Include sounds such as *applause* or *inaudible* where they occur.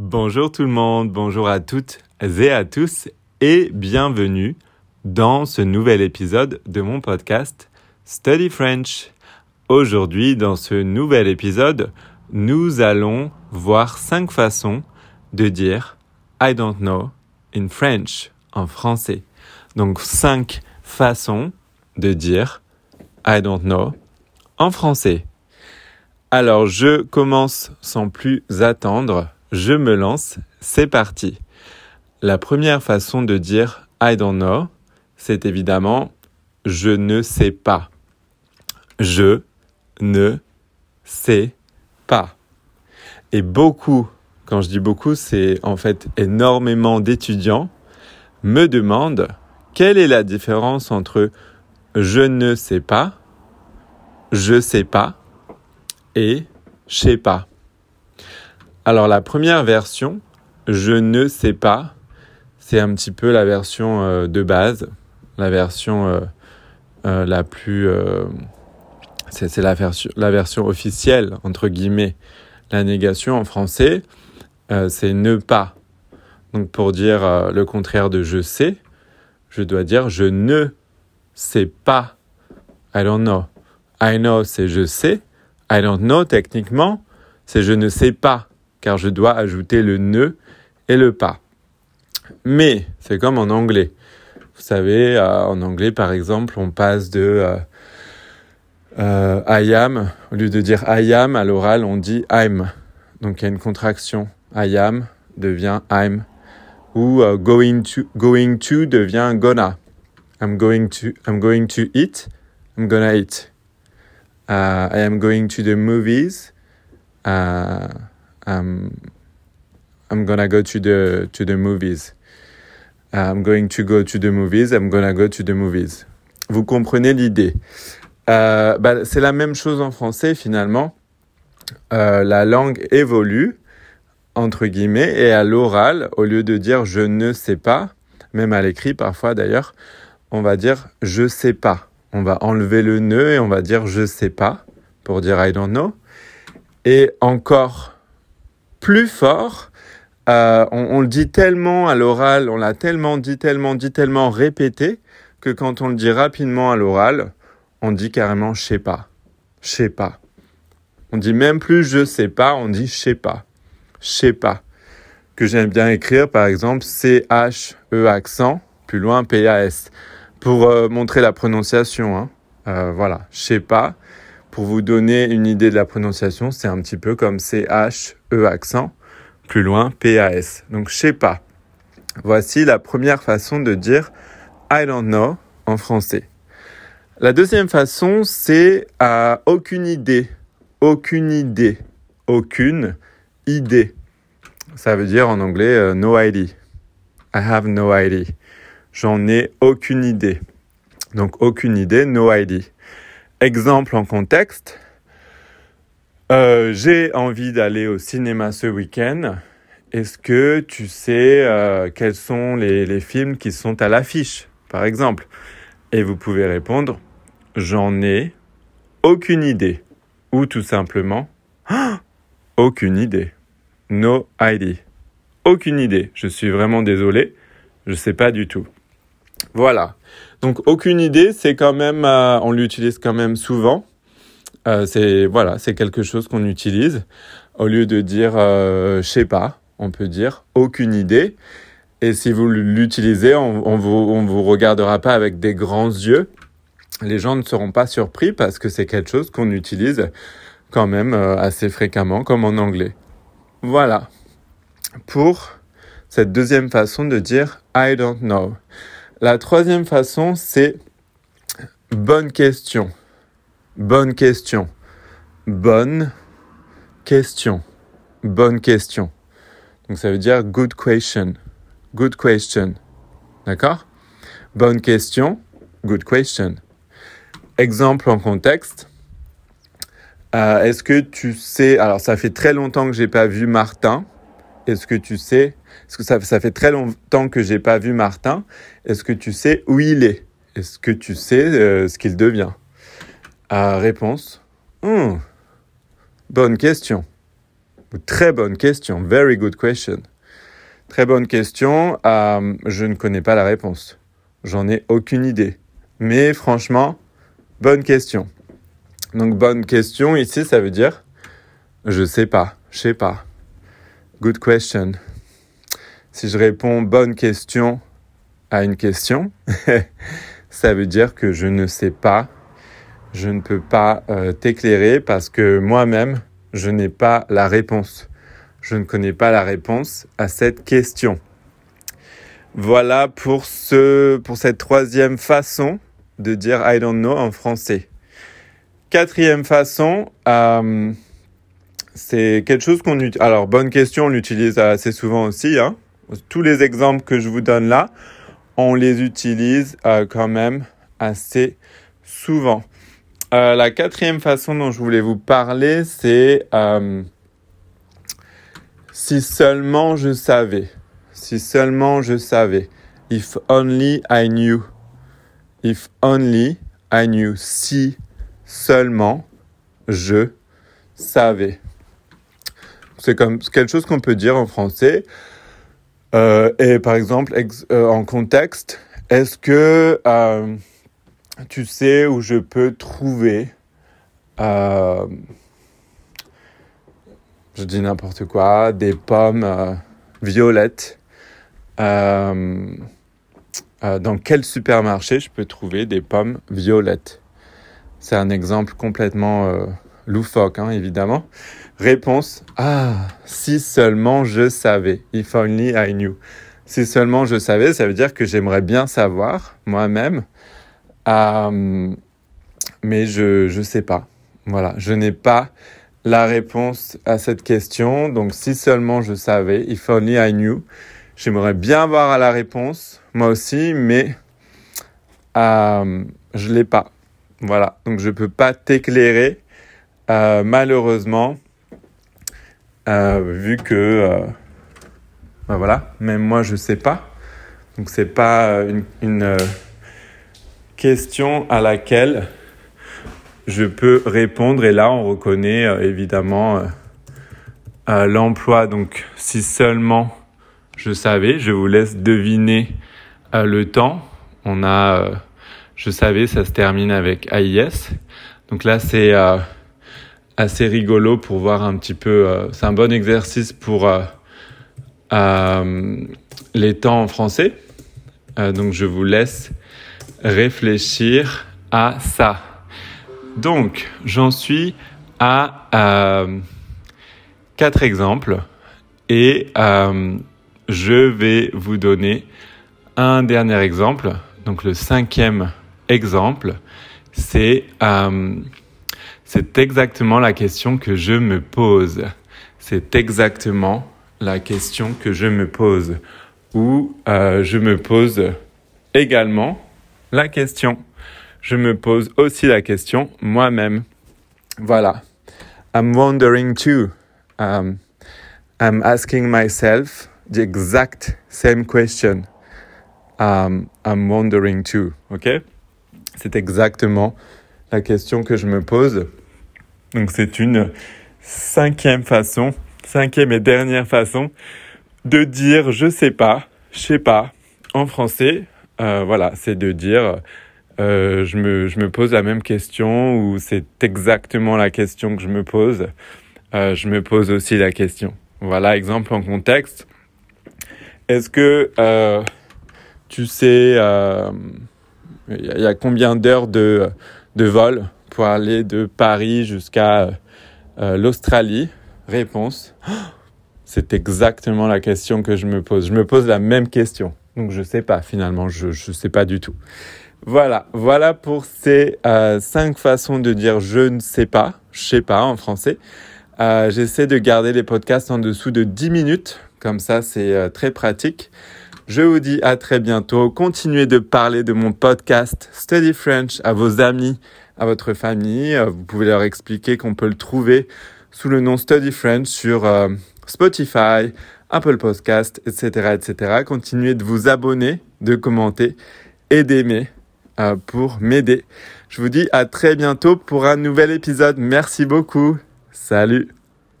Bonjour tout le monde, bonjour à toutes et à tous et bienvenue dans ce nouvel épisode de mon podcast Study French. Aujourd'hui, dans ce nouvel épisode, nous allons voir cinq façons de dire I don't know in French en français. Donc cinq façons de dire I don't know en français. Alors je commence sans plus attendre je me lance, c'est parti. La première façon de dire I don't know, c'est évidemment je ne sais pas. Je ne sais pas. Et beaucoup, quand je dis beaucoup, c'est en fait énormément d'étudiants me demandent quelle est la différence entre je ne sais pas, je sais pas et je sais pas. Alors la première version, je ne sais pas, c'est un petit peu la version euh, de base, la version euh, euh, la plus... c'est la, version, la version officielle, entre guillemets. La négation en français, c'est ne pas. Donc pour dire le contraire de je sais, je dois dire je ne sais pas. I don't know. I know, c'est je sais. I don't know, techniquement, c'est je ne sais pas car je dois ajouter le ne et le pas. Mais c'est comme en anglais. Vous savez, euh, en anglais, par exemple, on passe de euh, euh, I am, au lieu de dire I am, à l'oral, on dit I'm. Donc il y a une contraction. I am devient I'm. Ou going, to, going to devient gonna. I'm going to, I'm going to eat, I'm gonna eat. I am going to the movies. I'm gonna go to the to the movies. I'm going to go to the movies. I'm gonna go to the movies. Vous comprenez l'idée? Euh, bah, c'est la même chose en français finalement. Euh, la langue évolue entre guillemets et à l'oral, au lieu de dire je ne sais pas, même à l'écrit parfois d'ailleurs, on va dire je sais pas. On va enlever le ne et on va dire je sais pas pour dire I don't know. Et encore plus fort. Euh, on, le dit tellement à l'oral, on l'a tellement dit, tellement dit, tellement répété, que quand on le dit rapidement à l'oral, on dit carrément je sais pas. Je sais pas. On dit même plus je sais pas, on dit je sais pas. Je sais pas. Que j'aime bien écrire par exemple C-H-E accent, plus loin P-A-S. Pour euh, montrer la prononciation. Hein. Euh, voilà, je sais pas. Pour vous donner une idée de la prononciation, c'est un petit peu comme C-H-E accent, plus loin P-A-S. Donc je sais pas. Voici la première façon de dire I don't know en français. La deuxième façon, c'est à aucune idée. Aucune idée. Aucune idée. Ça veut dire en anglais euh, no idea. I have no idea. J'en ai aucune idée. Donc aucune idée, no idea. Exemple en contexte. Euh, j'ai envie d'aller au cinéma ce week-end. Est-ce que tu sais euh, quels sont les, films qui sont à l'affiche, par exemple? Et vous pouvez répondre, j'en ai aucune idée. Ou tout simplement, aucune idée. No idea. Aucune idée. Je suis vraiment désolé. Je ne sais pas du tout. Voilà. Donc aucune idée, c'est quand même, euh, on l'utilise quand même souvent. Euh, c'est voilà, c'est quelque chose qu'on utilise au lieu de dire euh, je sais pas, on peut dire aucune idée. Et si vous l'utilisez, on, on, vous on vous regardera pas avec des grands yeux. Les gens ne seront pas surpris parce que c'est quelque chose qu'on utilise quand même euh, assez fréquemment, comme en anglais. Voilà pour cette deuxième façon de dire I don't know. La troisième façon, c'est bonne question. Bonne question. Bonne question. Bonne question. Donc ça veut dire good question. Good question. D'accord? Bonne question. Good question. Exemple en contexte. Euh, est-ce que tu sais, alors ça fait très longtemps que j'ai pas vu Martin. Est-ce que tu sais est-ce que ça, fait très longtemps que j'ai pas vu Martin. Est-ce que tu sais où il est? Est-ce que tu sais euh, ce qu'il devient? Réponse. Hmm. Bonne question. Très bonne question. Very good question. Très bonne question. Euh, je ne connais pas la réponse. J'en ai aucune idée. Mais franchement, bonne question. Donc bonne question ici, ça veut dire je sais pas, je sais pas. Good question. Si je réponds bonne question à une question, *laughs* ça veut dire que je ne sais pas, je ne peux pas euh, t'éclairer parce que moi-même, je n'ai pas la réponse. Je ne connais pas la réponse à cette question. Voilà pour, ce, pour cette troisième façon de dire I don't know en français. Quatrième façon, euh, c'est quelque chose qu'on utilise. Alors, bonne question, on l'utilise assez souvent aussi. Hein. Tous les exemples que je vous donne là, on les utilise euh, quand même assez souvent. Euh, la quatrième façon dont je voulais vous parler, c'est euh, si seulement je savais. Si seulement je savais. If only I knew. If only I knew. Si seulement je savais. C'est comme quelque chose qu'on peut dire en français. Euh, et par exemple, en contexte, est-ce que tu sais où je peux trouver, euh, je dis n'importe quoi, des pommes euh, violettes. Euh, dans quel supermarché je peux trouver des pommes violettes? C'est un exemple complètement loufoque, hein, évidemment. Réponse Ah, si seulement je savais. If only I knew. Si seulement je savais, ça veut dire que j'aimerais bien savoir moi-même euh, mais je ne sais pas. Voilà, je n'ai pas la réponse à cette question. Donc si seulement je savais, if only I knew, j'aimerais bien avoir la réponse, moi aussi, mais euh, je ne l'ai pas. Voilà, donc je ne peux pas t'éclairer, euh, malheureusement, vu que, ben voilà, même moi je sais pas. Donc c'est pas une, question à laquelle je peux répondre. Et là, on reconnaît euh, évidemment euh, l'emploi. Donc, si seulement je savais, je vous laisse deviner euh, le temps. On a, je savais, ça se termine avec AIS. Donc là, c'est assez rigolo pour voir un petit peu. c'est un bon exercice pour les temps en français. donc, je vous laisse réfléchir à ça. Donc, j'en suis à euh, quatre exemples et euh, je vais vous donner un dernier exemple. Donc, le cinquième exemple, c'est euh, c'est exactement la question que je me pose. C'est exactement la question que je me pose. Ou je me pose également la question. Je me pose aussi la question moi-même. Voilà. I'm wondering too. Um, I'm asking myself the exact same question. Um, I'm wondering too. OK? C'est exactement la question que je me pose. Donc c'est une cinquième façon, cinquième et dernière façon de dire je sais pas, je sais pas en français euh, voilà, c'est de dire euh, je, me, je me pose la même question ou c'est exactement la question que je me pose. Euh, je me pose aussi la question. Voilà, exemple en contexte. Est-ce que tu sais, il y, a combien d'heures de, de vol? De Paris jusqu'à l'Australie Réponse. *gasps* C'est exactement la question que je me pose. Je me pose la même question. Donc je sais pas finalement, je ne sais pas du tout. Voilà, voilà pour ces euh, cinq façons de dire je ne sais pas, je sais pas en français. Euh, j'essaie de garder les podcasts en dessous de 10 minutes, comme ça c'est euh, très pratique. Je vous dis à très bientôt. Continuez de parler de mon podcast Study French à vos amis, à votre famille. Vous pouvez leur expliquer qu'on peut le trouver sous le nom Study French sur Spotify, Apple Podcast, etc., etc. Continuez de vous abonner, de commenter et d'aimer euh, pour m'aider. Je vous dis à très bientôt pour un nouvel épisode. Merci beaucoup. Salut